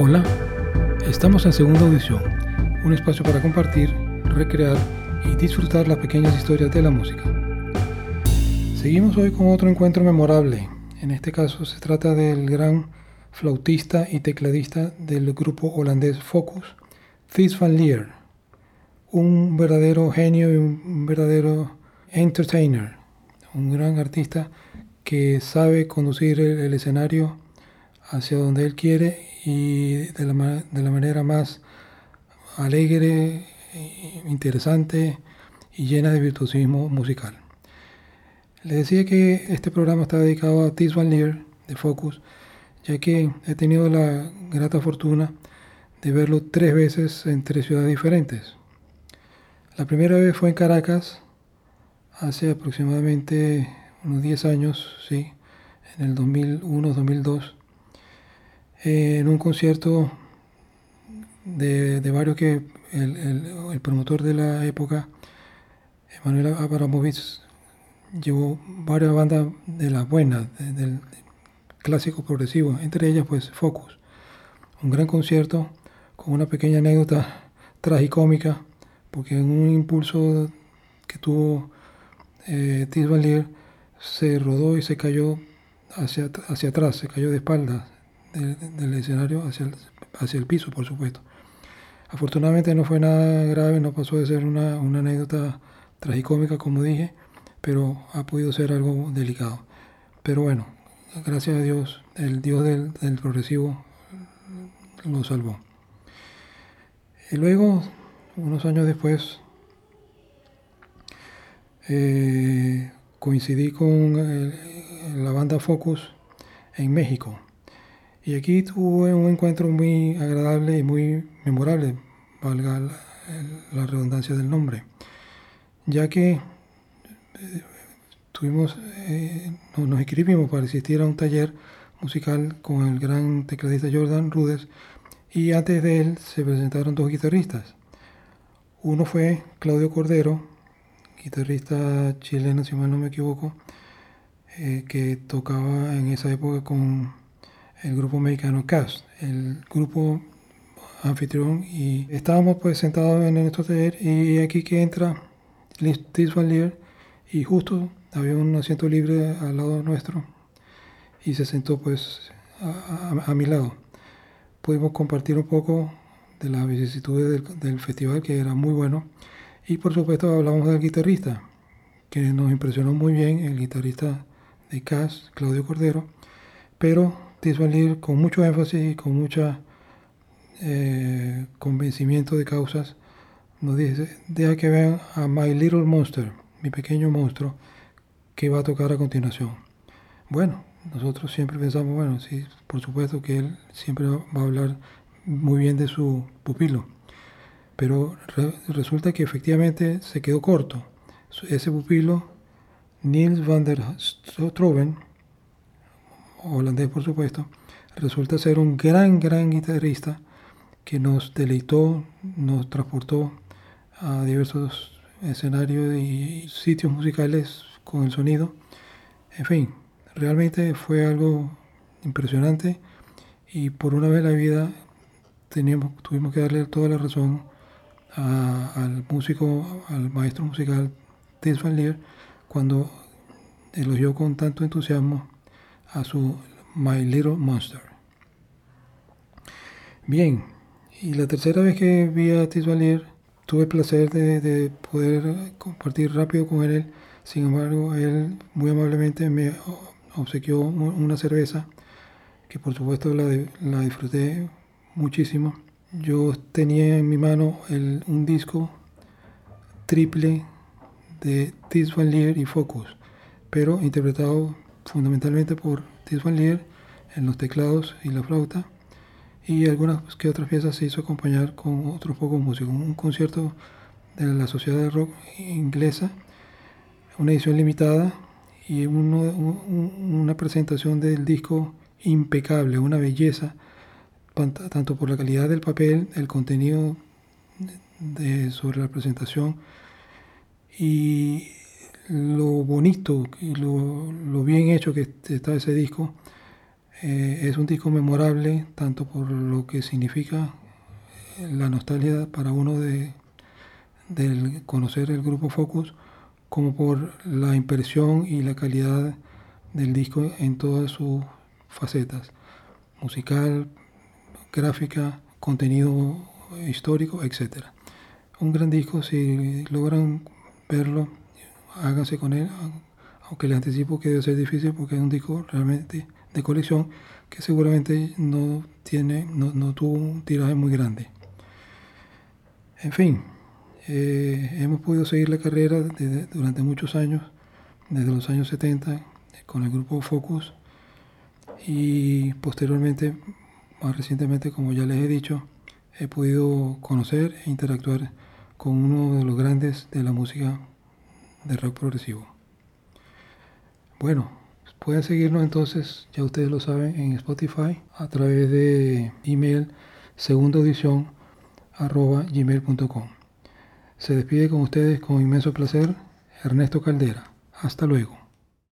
Hola, estamos en Segunda Audición, un espacio para compartir, recrear y disfrutar las pequeñas historias de la música. Seguimos hoy con otro encuentro memorable. En este caso se trata del gran flautista y tecladista del grupo holandés Focus, Thijs van Leer, un verdadero genio y un verdadero entertainer, un gran artista que sabe conducir el, escenario hacia donde él quiere y de la, de la manera más alegre, interesante y llena de virtuosismo musical. Le decía que este programa está dedicado a Tis Van Leer de Focus, ya que he tenido la grata fortuna de verlo tres veces en tres ciudades diferentes. La primera vez fue en Caracas, hace aproximadamente unos 10 años, sí, en el 2001-2002, en un concierto de, varios que el, promotor de la época, Emanuel Abramovich, llevó varias bandas de las buenas, del clásico progresivo, entre ellas pues Focus. Un gran concierto con una pequeña anécdota tragicómica, porque en un impulso que tuvo eh, Valier se rodó y se cayó hacia, hacia atrás, se cayó de espaldas del, escenario hacia el, hacia el piso, por supuesto. Afortunadamente no fue nada grave, no pasó de ser una, anécdota tragicómica, como dije, pero ha podido ser algo delicado. Pero bueno, gracias a Dios, el Dios del, progresivo lo salvó. Y luego, unos años después, eh, coincidí con la banda Focus en México. Y aquí tuve un encuentro muy agradable y muy memorable, valga la, redundancia del nombre, ya que eh, tuvimos, eh, nos, escribimos para asistir a un taller musical con el gran tecladista Jordan Rudes y antes de él se presentaron dos guitarristas. Uno fue Claudio Cordero, guitarrista chileno si mal no me equivoco, eh, que tocaba en esa época con el grupo mexicano Cast, el grupo anfitrión. Y estábamos pues sentados en nuestro taller y aquí que entra Liz Valier y justo había un asiento libre al lado nuestro y se sentó pues a, mi lado. Pudimos compartir un poco de las vicisitudes del, festival que era muy bueno. Y por supuesto hablamos del guitarrista que nos impresionó muy bien, el guitarrista de Cast, Claudio Cordero, pero Tisvalir con mucho énfasis y con mucho eh, convencimiento de causas nos dice, deja que vean a My Little Monster, mi pequeño monstruo, que va a tocar a continuación. Bueno, nosotros siempre pensamos, bueno, sí, por supuesto que él siempre va a hablar muy bien de su pupilo, pero resulta que efectivamente se quedó corto. Ese pupilo, Niels van der Stroven, holandés por supuesto, resulta ser un gran, gran guitarrista que nos deleitó, nos transportó a diversos escenarios y sitios musicales con el sonido. En fin, realmente fue algo impresionante y por una vez en la vida teníamos, tuvimos que darle toda la razón al músico, al maestro musical Tess Van Leer, cuando elogió con tanto entusiasmo a su My Little Monster. Bien, y la tercera vez que vi a Tisvalier tuve el placer de, poder compartir rápido con él. Sin embargo, él muy amablemente me obsequió una cerveza que por supuesto la, disfruté muchísimo. Yo tenía en mi mano el, un disco triple de Tis y Focus, pero interpretado fundamentalmente por Tis Van en los teclados y la flauta y algunas que otras piezas se hizo acompañar con otros pocos músicos. Un concierto de la Sociedad de Rock Inglesa, una edición limitada y una presentación del disco impecable, una belleza, tanto por la calidad del papel, el contenido de, sobre la presentación y lo bonito y lo, bien hecho que está ese disco, Eh, es un disco memorable tanto por lo que significa la nostalgia para uno de, conocer el grupo Focus, como por la impresión y la calidad del disco en todas sus facetas, musical, gráfica, contenido histórico, etc. Un gran disco, si logran verlo, háganse con él, aunque les anticipo que debe ser difícil porque es un disco realmente de colección que seguramente no tiene, no, tuvo un tiraje muy grande. En fin, eh, hemos podido seguir la carrera durante muchos años, desde los años 70, con el grupo Focus y posteriormente, más recientemente, como ya les he dicho, he podido conocer e interactuar con uno de los grandes de la música de rock progresivo. Bueno, pueden seguirnos entonces, ya ustedes lo saben, en Spotify a través de email segunda edición arroba gmail.com. Se despide con ustedes con inmenso placer Ernesto Caldera. Hasta luego.